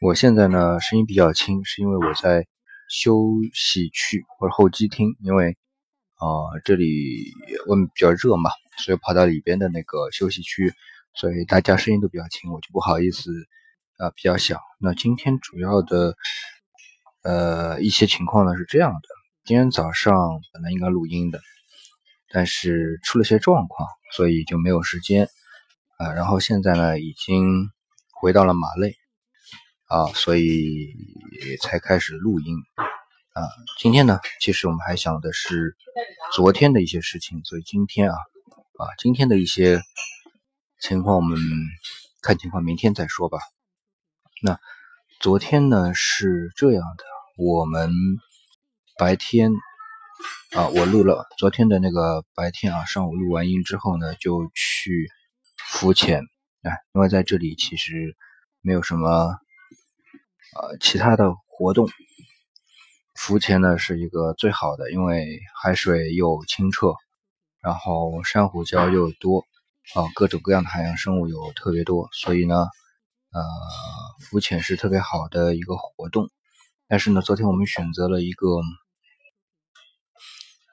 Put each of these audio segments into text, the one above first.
我现在呢声音比较轻，是因为我在休息区或者候机厅，因为啊这里外面比较热嘛，所以跑到里边的那个休息区，所以大家声音都比较轻，我就不好意思啊比较小。那今天主要的呃一些情况呢是这样的，今天早上本来应该录音的，但是出了些状况，所以就没有时间啊。然后现在呢已经回到了马累。啊，所以才开始录音啊。今天呢，其实我们还想的是昨天的一些事情，所以今天啊啊，今天的一些情况我们看情况，明天再说吧。那昨天呢是这样的，我们白天啊，我录了昨天的那个白天啊，上午录完音之后呢，就去浮潜啊，因为在这里其实没有什么。呃，其他的活动，浮潜呢是一个最好的，因为海水又清澈，然后珊瑚礁又多，啊，各种各样的海洋生物有特别多，所以呢，呃，浮潜是特别好的一个活动。但是呢，昨天我们选择了一个，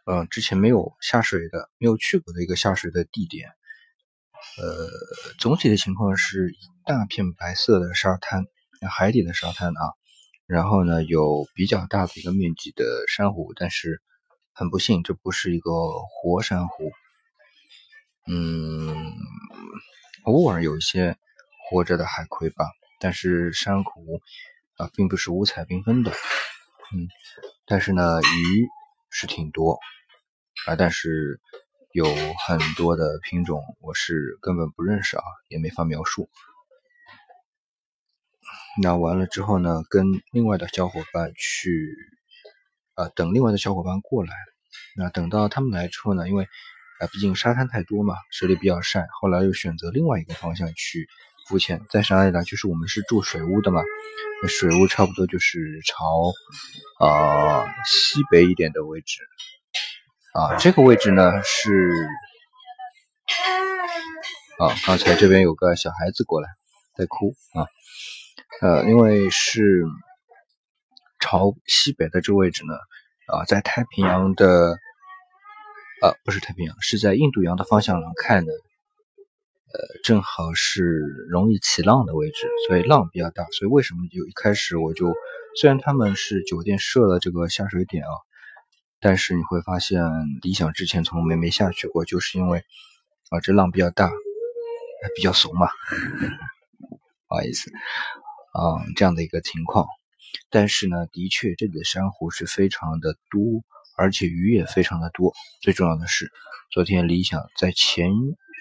呃，之前没有下水的、没有去过的一个下水的地点。呃，总体的情况是一大片白色的沙滩。海底的沙滩啊，然后呢有比较大的一个面积的珊瑚，但是很不幸，这不是一个活珊瑚。嗯，偶尔有一些活着的海葵吧，但是珊瑚啊并不是五彩缤纷的。嗯，但是呢鱼是挺多啊，但是有很多的品种我是根本不认识啊，也没法描述。那完了之后呢，跟另外的小伙伴去，啊，等另外的小伙伴过来。那等到他们来之后呢，因为啊，毕竟沙滩太多嘛，水里比较晒，后来又选择另外一个方向去浮潜。在哪里呢？就是我们是住水屋的嘛，那水屋差不多就是朝啊西北一点的位置。啊，这个位置呢是，啊，刚才这边有个小孩子过来在哭啊。呃，因为是朝西北的这个位置呢，啊，在太平洋的，呃，不是太平洋，是在印度洋的方向上看的，呃，正好是容易起浪的位置，所以浪比较大。所以为什么就一开始我就，虽然他们是酒店设了这个下水点啊，但是你会发现，理想之前从没没下去过，就是因为啊，这浪比较大，比较怂嘛，不好意思。啊，这样的一个情况，但是呢，的确这里的珊瑚是非常的多，而且鱼也非常的多。最重要的是，昨天理想在潜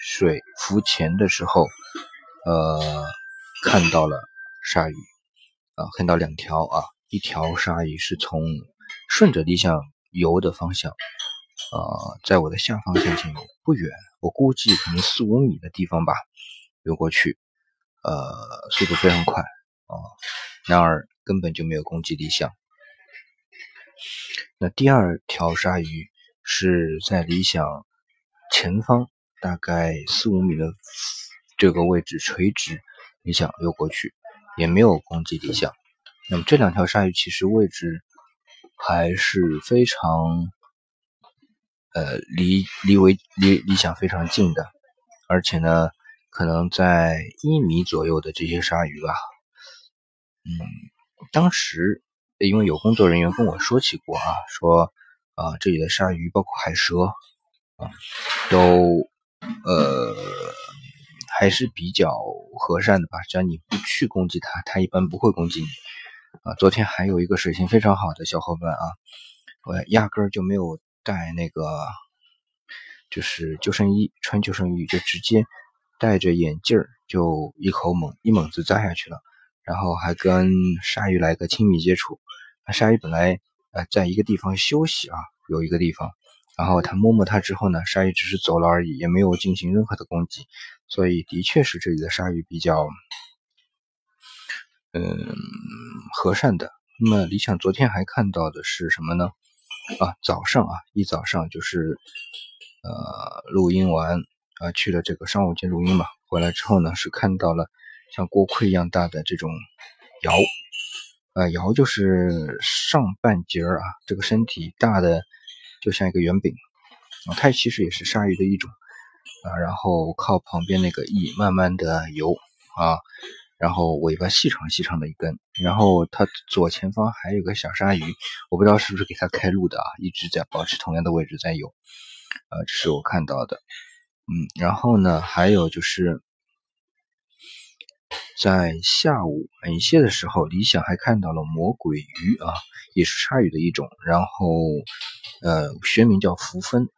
水浮潜的时候，呃，看到了鲨鱼，啊，看到两条啊，一条鲨鱼是从顺着理想游的方向，呃，在我的下方向前游不远，我估计可能四五米的地方吧，游过去，呃，速度非常快。啊，然而根本就没有攻击理想。那第二条鲨鱼是在理想前方大概四五米的这个位置垂直，理想游过去，也没有攻击理想。那么这两条鲨鱼其实位置还是非常，呃，离离为离理想非常近的，而且呢，可能在一米左右的这些鲨鱼吧。嗯，当时因为有工作人员跟我说起过啊，说啊这里的鲨鱼包括海蛇啊，都呃还是比较和善的吧，只要你不去攻击它，它一般不会攻击你啊。昨天还有一个水性非常好的小伙伴啊，我压根儿就没有带那个就是救生衣，穿救生衣就直接戴着眼镜儿就一口猛一猛子扎下去了。然后还跟鲨鱼来个亲密接触，那鲨鱼本来呃在一个地方休息啊，有一个地方，然后他摸摸它之后呢，鲨鱼只是走了而已，也没有进行任何的攻击，所以的确是这里的鲨鱼比较嗯和善的。那么理想昨天还看到的是什么呢？啊，早上啊，一早上就是呃录音完啊去了这个商务间录音嘛，回来之后呢是看到了。像锅盔一样大的这种鳐，呃，鳐就是上半截儿啊，这个身体大的就像一个圆饼。啊，它其实也是鲨鱼的一种啊，然后靠旁边那个翼慢慢的游啊。然后尾巴细长细长的一根，然后它左前方还有个小鲨鱼，我不知道是不是给它开路的啊，一直在保持同样的位置在游，呃，这是我看到的，嗯，然后呢，还有就是在下午晚些的时候，李想还看到了魔鬼鱼啊，也是鲨鱼的一种，然后呃学名叫浮分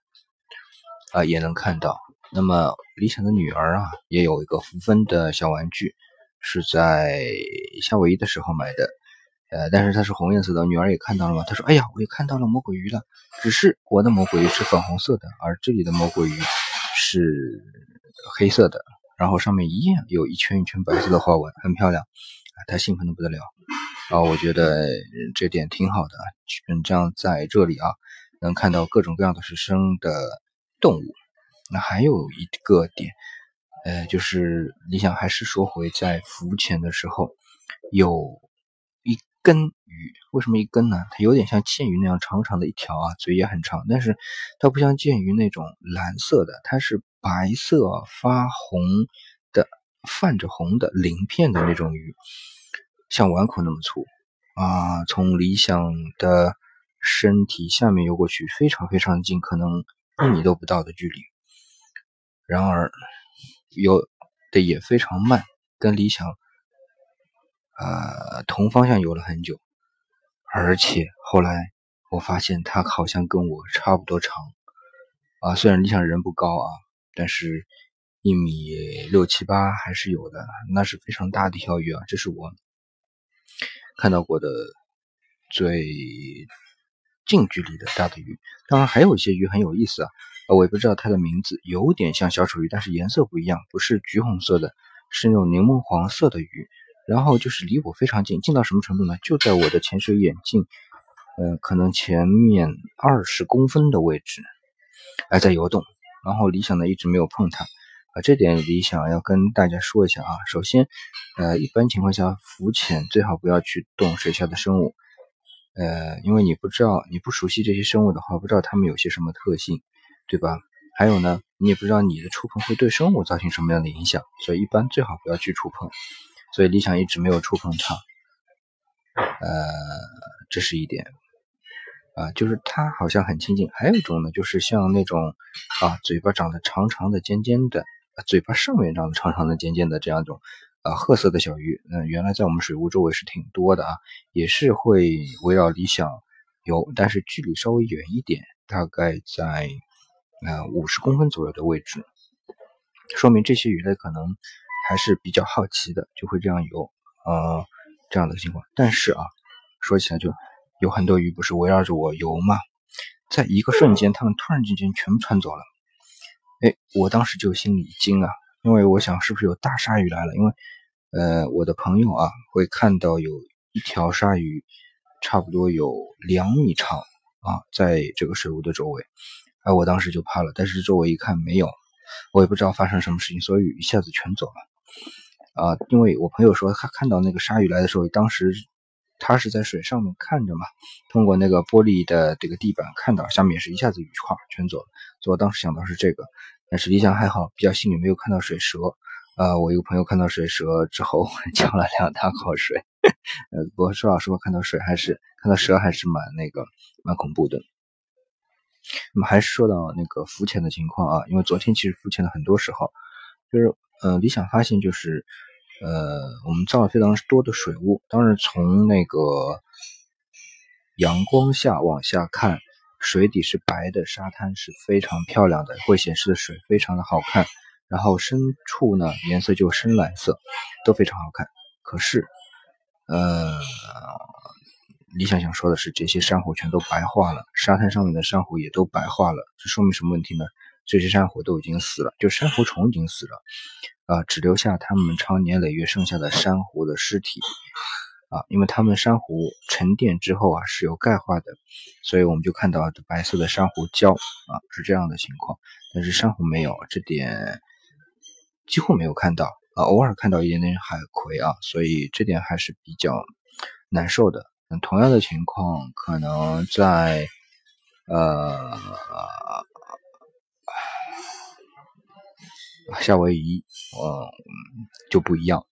啊，也能看到。那么李想的女儿啊，也有一个浮分的小玩具。是在夏威夷的时候买的，呃，但是它是红颜色的。女儿也看到了嘛？她说：“哎呀，我也看到了魔鬼鱼了，只是我的魔鬼鱼是粉红色的，而这里的魔鬼鱼是黑色的，然后上面一样有一圈一圈白色的花纹，很漂亮。”啊，她兴奋的不得了。啊，我觉得这点挺好的，嗯，这样在这里啊，能看到各种各样的是生的动物。那还有一个点。呃，就是你想还是说回在浮潜的时候，有一根鱼，为什么一根呢？它有点像剑鱼那样长长的一条啊，嘴也很长，但是它不像剑鱼那种蓝色的，它是白色发红的，泛着红的鳞片的那种鱼，像碗口那么粗啊，从理想的身体下面游过去，非常非常近，可能一米都不到的距离，然而。游的也非常慢，跟理想呃同方向游了很久，而且后来我发现他好像跟我差不多长啊，虽然理想人不高啊，但是一米六七八还是有的，那是非常大的一条鱼啊，这是我看到过的最近距离的大的鱼，当然还有一些鱼很有意思啊。我也不知道它的名字，有点像小丑鱼，但是颜色不一样，不是橘红色的，是那种柠檬黄色的鱼。然后就是离我非常近，近到什么程度呢？就在我的潜水眼镜，呃，可能前面二十公分的位置，还在游动。然后理想呢一直没有碰它，啊，这点理想要跟大家说一下啊。首先，呃，一般情况下浮潜最好不要去动水下的生物，呃，因为你不知道，你不熟悉这些生物的话，不知道它们有些什么特性。对吧？还有呢，你也不知道你的触碰会对生物造成什么样的影响，所以一般最好不要去触碰。所以理想一直没有触碰它，呃，这是一点啊，就是它好像很亲近。还有一种呢，就是像那种啊，嘴巴长得长长的、尖尖的，嘴巴上面长得长长的、尖尖的这样一种啊褐色的小鱼，嗯，原来在我们水屋周围是挺多的啊，也是会围绕理想游，但是距离稍微远一点，大概在。呃，五十公分左右的位置，说明这些鱼类可能还是比较好奇的，就会这样游，呃，这样的情况。但是啊，说起来就有很多鱼不是围绕着我游吗？在一个瞬间，它们突然之间全部窜走了。哎，我当时就心里一惊啊，因为我想是不是有大鲨鱼来了？因为呃，我的朋友啊会看到有一条鲨鱼，差不多有两米长啊，在这个水屋的周围。哎，我当时就怕了，但是周围一看没有，我也不知道发生什么事情，所以一下子全走了。啊，因为我朋友说他看到那个鲨鱼来的时候，当时他是在水上面看着嘛，通过那个玻璃的这个地板看到下面是一下子鱼块全走了，所以我当时想到是这个。但是理想还好，比较幸运没有看到水蛇。啊，我一个朋友看到水蛇之后呛了两大口水。呃，不过说老实话，看到水还是看到蛇还是蛮那个蛮恐怖的。那么还是说到那个浮潜的情况啊，因为昨天其实浮潜的很多时候，就是呃理想发现就是呃我们造了非常多的水雾，当然从那个阳光下往下看，水底是白的，沙滩是非常漂亮的，会显示的水非常的好看，然后深处呢颜色就深蓝色，都非常好看。可是呃。李想想说的是，这些珊瑚全都白化了，沙滩上面的珊瑚也都白化了，这说明什么问题呢？这些珊瑚都已经死了，就珊瑚虫已经死了，啊，只留下它们常年累月剩下的珊瑚的尸体，啊，因为它们珊瑚沉淀之后啊是有钙化的，所以我们就看到白色的珊瑚礁啊是这样的情况，但是珊瑚没有，这点几乎没有看到啊，偶尔看到一点点海葵啊，所以这点还是比较难受的。嗯，同样的情况可能在呃夏威夷，嗯，就不一样。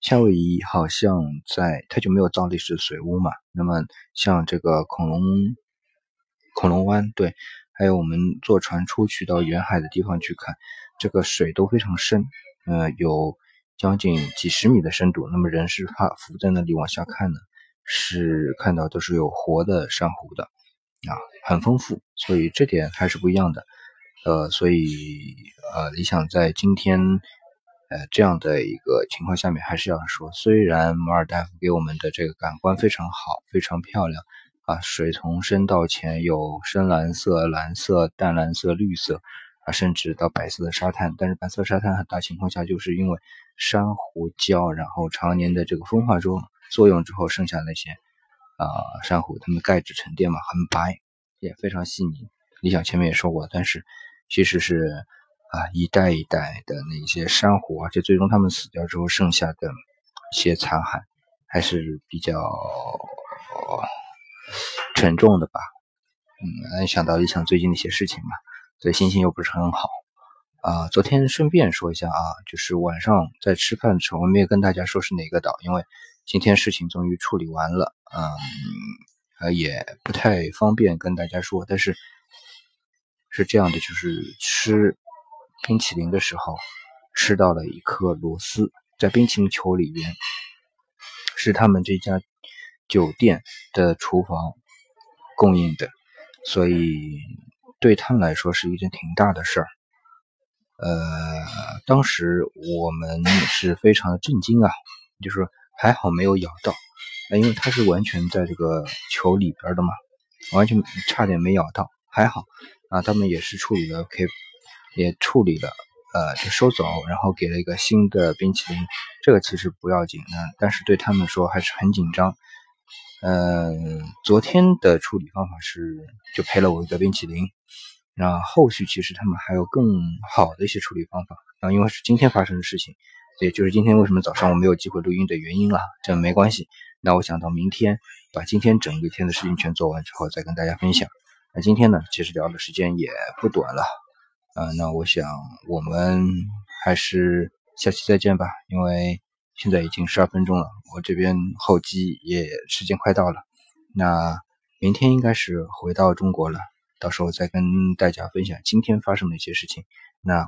夏威夷好像在它就没有造历史水屋嘛，那么像这个恐龙恐龙湾，对，还有我们坐船出去到远海的地方去看，这个水都非常深，呃，有将近几十米的深度。那么人是怕浮在那里往下看呢，是看到都是有活的珊瑚的啊，很丰富，所以这点还是不一样的。呃，所以呃，理想在今天。呃，这样的一个情况下面，还是要说，虽然马尔代夫给我们的这个感官非常好，非常漂亮啊，水从深到浅，有深蓝色、蓝色、淡蓝色、绿色啊，甚至到白色的沙滩。但是白色沙滩很大情况下，就是因为珊瑚礁，然后常年的这个风化作作用之后，剩下那些啊珊瑚，它们钙质沉淀嘛，很白，也非常细腻。理想前面也说过，但是其实是。啊，一代一代的那些珊瑚，而且最终它们死掉之后剩下的一些残骸，还是比较沉重的吧。嗯，想到一想最近的一些事情嘛，所以心情又不是很好。啊，昨天顺便说一下啊，就是晚上在吃饭的时候，我没有跟大家说是哪个岛，因为今天事情终于处理完了，嗯，呃，也不太方便跟大家说。但是是这样的，就是吃。冰淇淋的时候吃到了一颗螺丝，在冰淇淋球里边，是他们这家酒店的厨房供应的，所以对他们来说是一件挺大的事儿。呃，当时我们是非常的震惊啊，就是还好没有咬到，因为它是完全在这个球里边的嘛，完全差点没咬到，还好啊，他们也是处理了 OK。也处理了，呃，就收走，然后给了一个新的冰淇淋。这个其实不要紧，那但是对他们说还是很紧张。嗯，昨天的处理方法是就赔了我一个冰淇淋。那后续其实他们还有更好的一些处理方法。然后因为是今天发生的事情，也就是今天为什么早上我没有机会录音的原因了。这没关系，那我想到明天把今天整个天的事情全做完之后再跟大家分享。那今天呢，其实聊的时间也不短了。啊，那我想我们还是下期再见吧，因为现在已经十二分钟了，我这边候机也时间快到了。那明天应该是回到中国了，到时候再跟大家分享今天发生的一些事情。